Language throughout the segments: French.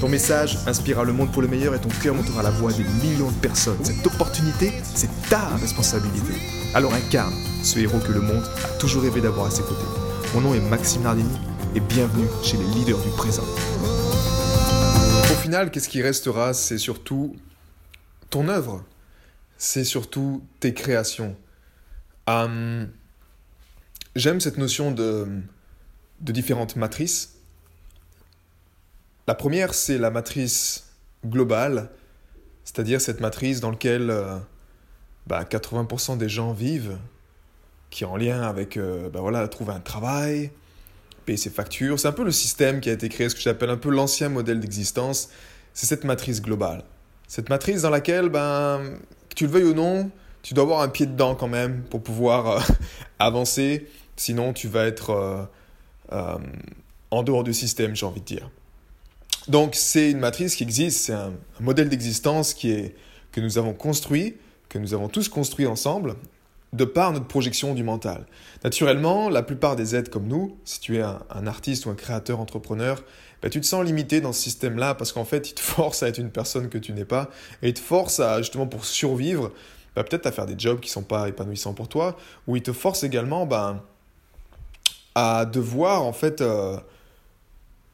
Ton message inspirera le monde pour le meilleur et ton cœur montera la voix des millions de personnes. Cette opportunité, c'est ta responsabilité. Alors incarne ce héros que le monde a toujours rêvé d'avoir à ses côtés. Mon nom est Maxime Nardini et bienvenue chez les leaders du présent. Au final, qu'est-ce qui restera? C'est surtout ton œuvre. C'est surtout tes créations. Hum, j'aime cette notion de, de différentes matrices la première, c'est la matrice globale, c'est-à-dire cette matrice dans laquelle 80% bah, des gens vivent, qui est en lien avec euh, bah, voilà, trouver un travail, payer ses factures. C'est un peu le système qui a été créé, ce que j'appelle un peu l'ancien modèle d'existence. C'est cette matrice globale. Cette matrice dans laquelle, ben, que tu le veuilles ou non, tu dois avoir un pied dedans quand même pour pouvoir euh, avancer. Sinon, tu vas être euh, en dehors du système, j'ai envie de dire. Donc c'est une matrice qui existe, c'est un, modèle d'existence qui est, que nous avons construit, que nous avons tous construit ensemble, de par notre projection du mental. Naturellement, la plupart des êtres comme nous, si tu es un, artiste ou un créateur entrepreneur, ben, tu te sens limité dans ce système-là parce qu'en fait, il te force à être une personne que tu n'es pas et il te force à, justement pour survivre, ben, peut-être à faire des jobs qui ne sont pas épanouissants pour toi, ou il te force également ben, à devoir en fait... Euh,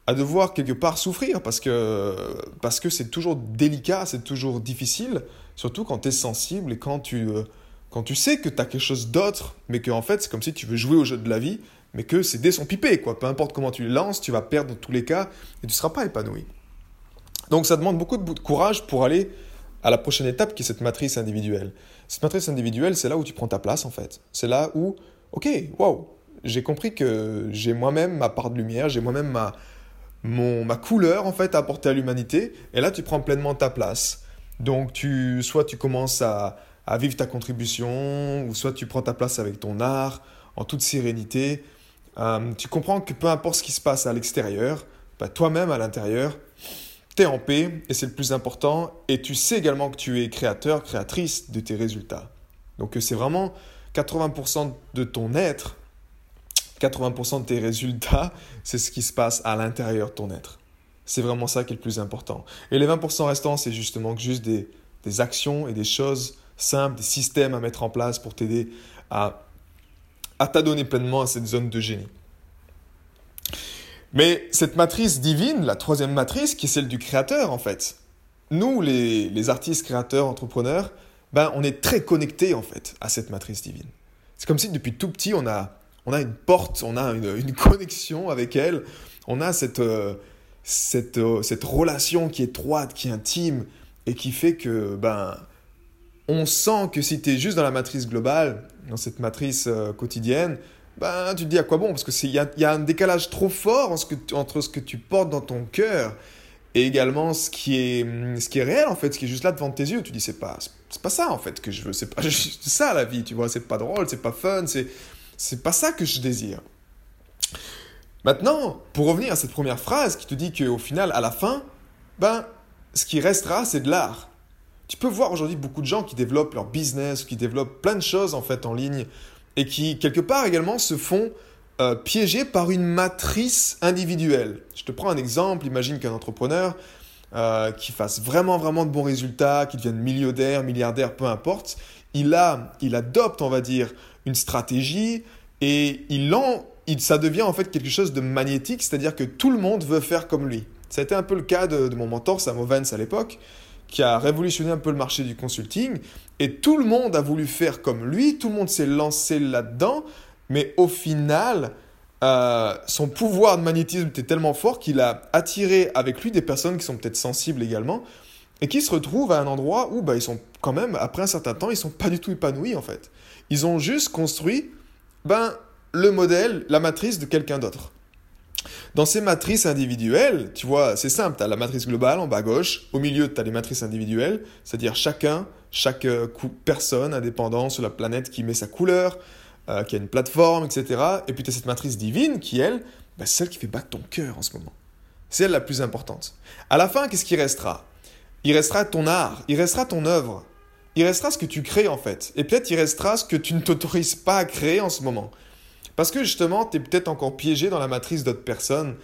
à devoir quelque part souffrir parce que parce que c'est toujours délicat, c'est toujours difficile, surtout quand tu es sensible et quand tu, euh, quand tu sais que tu as quelque chose d'autre, mais que en fait c'est comme si tu veux jouer au jeu de la vie, mais que c'est dès son pipé, quoi. Peu importe comment tu le lances, tu vas perdre dans tous les cas et tu ne seras pas épanoui. Donc ça demande beaucoup de courage pour aller à la prochaine étape qui est cette matrice individuelle. Cette matrice individuelle, c'est là où tu prends ta place en fait. C'est là où, ok, wow, j'ai compris que j'ai moi-même ma part de lumière, j'ai moi-même ma, mon, ma couleur en fait à apporter à l'humanité. Et là, tu prends pleinement ta place. Donc, tu, soit tu commences à, vivre ta contribution, ou soit tu prends ta place avec ton art en toute sérénité. Euh, tu comprends que peu importe ce qui se passe à l'extérieur, bah, toi-même à l'intérieur, tu es en paix et c'est le plus important. Et tu sais également que tu es créateur, créatrice de tes résultats. Donc, c'est vraiment 80% de ton être 80% de tes résultats, c'est ce qui se passe à l'intérieur de ton être. C'est vraiment ça qui est le plus important. Et les 20% restants, c'est justement juste des, des, actions et des choses simples, des systèmes à mettre en place pour t'aider à, à t'adonner pleinement à cette zone de génie. Mais cette matrice divine, la troisième matrice, qui est celle du créateur en fait, nous, les, les artistes, créateurs, entrepreneurs, ben, on est très connectés en fait à cette matrice divine. C'est comme si depuis tout petit, on a, on a une porte, on a une, connexion avec elle, on a cette, euh, cette, euh, cette relation qui est étroite, qui est intime, et qui fait que, ben, on sent que si tu es juste dans la matrice globale, dans cette matrice euh, quotidienne, ben, tu te dis à quoi bon? Parce qu'il y a, y a un décalage trop fort entre ce que tu portes dans ton cœur et également ce qui, est, ce qui est réel, en fait, ce qui est juste là devant tes yeux. Tu dis, c'est pas, c'est pas ça, en fait, que je veux. C'est pas juste ça, la vie, tu vois. C'est pas drôle, c'est pas fun, c'est c'est pas ça que je désire. Maintenant, pour revenir à cette première phrase qui te dit qu'au final, à la fin, ben, ce qui restera, c'est de l'art. Tu peux voir aujourd'hui beaucoup de gens qui développent leur business, qui développent plein de choses en fait en ligne, et qui quelque part également se font euh, piéger par une matrice individuelle. Je te prends un exemple, imagine qu'un entrepreneur euh, qui fasse vraiment vraiment de bons résultats, qui devienne millionnaire, milliardaire, peu importe, il, a, il adopte, on va dire, une stratégie et il en, il, ça devient en fait quelque chose de magnétique, c'est-à-dire que tout le monde veut faire comme lui. Ça a été un peu le cas de, mon mentor Sam Vance à l'époque, qui a révolutionné un peu le marché du consulting, et tout le monde a voulu faire comme lui, tout le monde s'est lancé là-dedans, mais au final, euh, son pouvoir de magnétisme était tellement fort qu'il a attiré avec lui des personnes qui sont peut-être sensibles également, et qui se retrouvent à un endroit où bah, ils sont quand même, après un certain temps, ils sont pas du tout épanouis en fait. Ils ont juste construit ben, le modèle, la matrice de quelqu'un d'autre. Dans ces matrices individuelles, tu vois, c'est simple, tu as la matrice globale en bas à gauche, au milieu tu as les matrices individuelles, c'est-à-dire chacun, chaque euh, personne indépendante sur la planète qui met sa couleur, euh, qui a une plateforme, etc. Et puis tu as cette matrice divine qui, elle, bah, celle qui fait battre ton cœur en ce moment. C'est elle la plus importante. À la fin, qu'est-ce qui restera? Il restera ton art, il restera ton œuvre, il restera ce que tu crées en fait. Et peut-être il restera ce que tu ne t'autorises pas à créer en ce moment. Parce que justement, tu es peut-être encore piégé dans la matrice d'autres personnes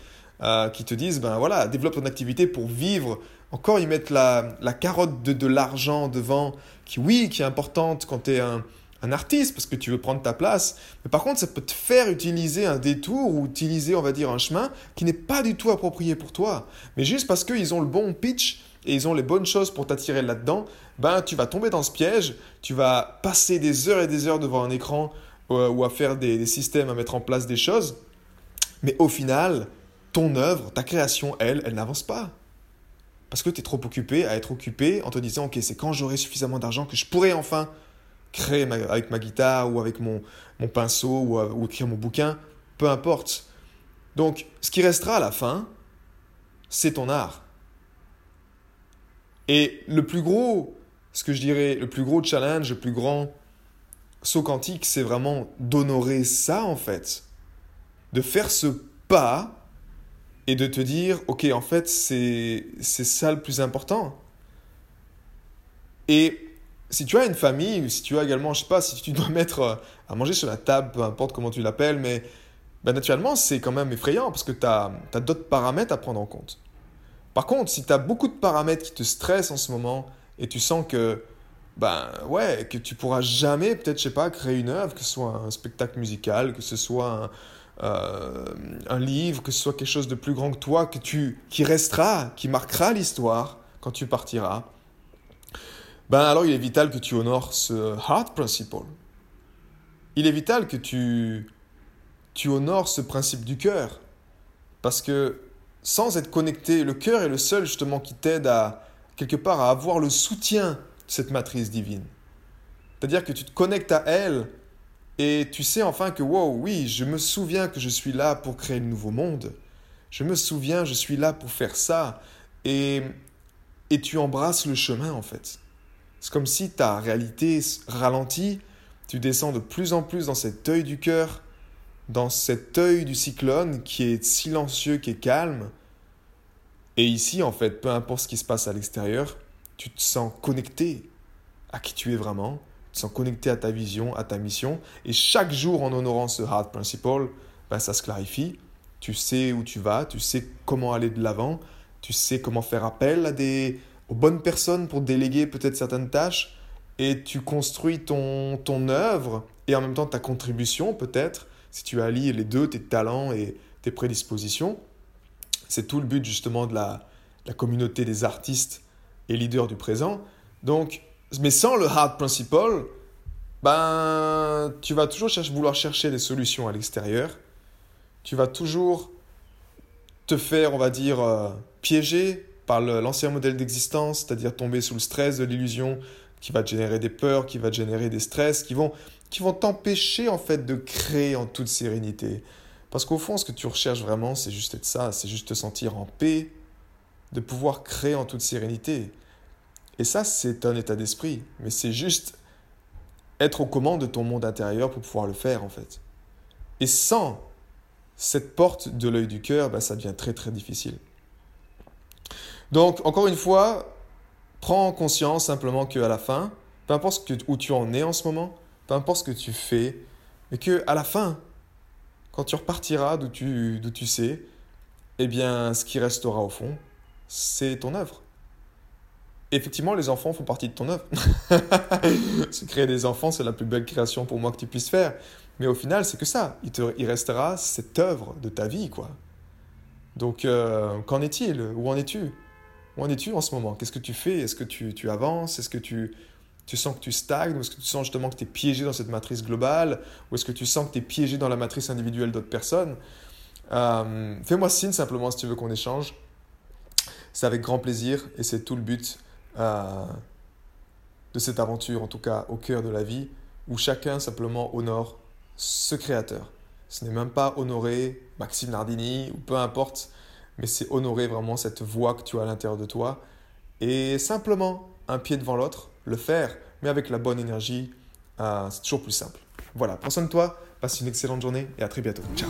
euh, qui te disent, ben voilà, développe ton activité pour vivre. Encore, ils mettent la, la carotte de, de l'argent devant, qui oui, qui est importante quand tu es un, un artiste, parce que tu veux prendre ta place. Mais par contre, ça peut te faire utiliser un détour ou utiliser, on va dire, un chemin qui n'est pas du tout approprié pour toi. Mais juste parce qu'ils ont le bon pitch et ils ont les bonnes choses pour t'attirer là-dedans, ben tu vas tomber dans ce piège, tu vas passer des heures et des heures devant un écran euh, ou à faire des, systèmes, à mettre en place des choses, mais au final, ton œuvre, ta création, elle, elle n'avance pas. Parce que tu es trop occupé à être occupé en te disant, ok, c'est quand j'aurai suffisamment d'argent que je pourrai enfin créer avec ma guitare ou avec mon, mon pinceau ou, ou écrire mon bouquin, peu importe. Donc, ce qui restera à la fin, c'est ton art. Et le plus gros, ce que je dirais, le plus gros challenge, le plus grand saut quantique, c'est vraiment d'honorer ça en fait. De faire ce pas et de te dire, ok, en fait, c'est ça le plus important. Et si tu as une famille, ou si tu as également, je sais pas, si tu dois mettre euh, à manger sur la table, peu importe comment tu l'appelles, mais ben, naturellement, c'est quand même effrayant parce que tu as d'autres paramètres à prendre en compte. Par contre, si tu as beaucoup de paramètres qui te stressent en ce moment et tu sens que ben ouais, que tu pourras jamais, peut-être, je sais pas, créer une œuvre, que ce soit un spectacle musical, que ce soit un, euh, un, livre, que ce soit quelque chose de plus grand que toi, que tu, qui restera, qui marquera l'histoire quand tu partiras, ben alors il est vital que tu honores ce heart principle. Il est vital que tu, tu honores ce principe du cœur. Parce que sans être connecté, le cœur est le seul justement qui t'aide à, quelque part, à avoir le soutien cette matrice divine. C'est-à-dire que tu te connectes à elle et tu sais enfin que, wow, oui, je me souviens que je suis là pour créer le nouveau monde. Je me souviens, je suis là pour faire ça. Et, et tu embrasses le chemin en fait. C'est comme si ta réalité ralentit, tu descends de plus en plus dans cet œil du cœur, dans cet œil du cyclone qui est silencieux, qui est calme. Et ici, en fait, peu importe ce qui se passe à l'extérieur, tu te sens connecté à qui tu es vraiment, tu te sens connecté à ta vision, à ta mission. Et chaque jour, en honorant ce Heart Principle, ben, ça se clarifie. Tu sais où tu vas, tu sais comment aller de l'avant, tu sais comment faire appel à des, aux bonnes personnes pour déléguer peut-être certaines tâches. Et tu construis ton, ton œuvre et en même temps ta contribution peut-être, si tu allies les deux, tes talents et tes prédispositions. C'est tout le but justement de la, communauté des artistes et leader du présent. Donc, mais sans le hard principle, ben, tu vas toujours vouloir chercher des solutions à l'extérieur. Tu vas toujours te faire, on va dire, euh, piéger par l'ancien modèle d'existence, c'est-à-dire tomber sous le stress de l'illusion qui va te générer des peurs, qui va te générer des stress, qui vont qui vont t'empêcher en fait de créer en toute sérénité. Parce qu'au fond, ce que tu recherches vraiment, c'est juste être ça, c'est juste te sentir en paix, de pouvoir créer en toute sérénité. Et ça, c'est un état d'esprit, mais c'est juste être aux commandes de ton monde intérieur pour pouvoir le faire, en fait. Et sans cette porte de l'œil du cœur, bah, ça devient très très difficile. Donc, encore une fois, prends conscience simplement qu'à la fin, peu importe que, où tu en es en ce moment, peu importe ce que tu fais, mais que à la fin, quand tu repartiras d'où tu, d'où tu sais, eh bien, ce qui restera au fond, c'est ton œuvre. Effectivement, les enfants font partie de ton œuvre. se créer des enfants, c'est la plus belle création pour moi que tu puisses faire. Mais au final, c'est que ça. Il, te, il restera cette œuvre de ta vie, quoi. Donc, euh, qu'en est-il? Où en es-tu? Où en es-tu en ce moment? Qu'est-ce que tu fais? Est-ce que tu, avances? Est-ce que tu, tu sens que tu stagnes? Ou est-ce que tu sens justement que tu es piégé dans cette matrice globale? Ou est-ce que tu sens que tu es piégé dans la matrice individuelle d'autres personnes? Euh, Fais-moi signe simplement si tu veux qu'on échange. C'est avec grand plaisir et c'est tout le but euh, de cette aventure, en tout cas au cœur de la vie, où chacun simplement honore ce créateur. Ce n'est même pas honorer Maxime Nardini ou peu importe, mais c'est honorer vraiment cette voix que tu as à l'intérieur de toi et simplement un pied devant l'autre, le faire, mais avec la bonne énergie, euh, c'est toujours plus simple. Voilà, prends soin de toi, passe une excellente journée et à très bientôt. Ciao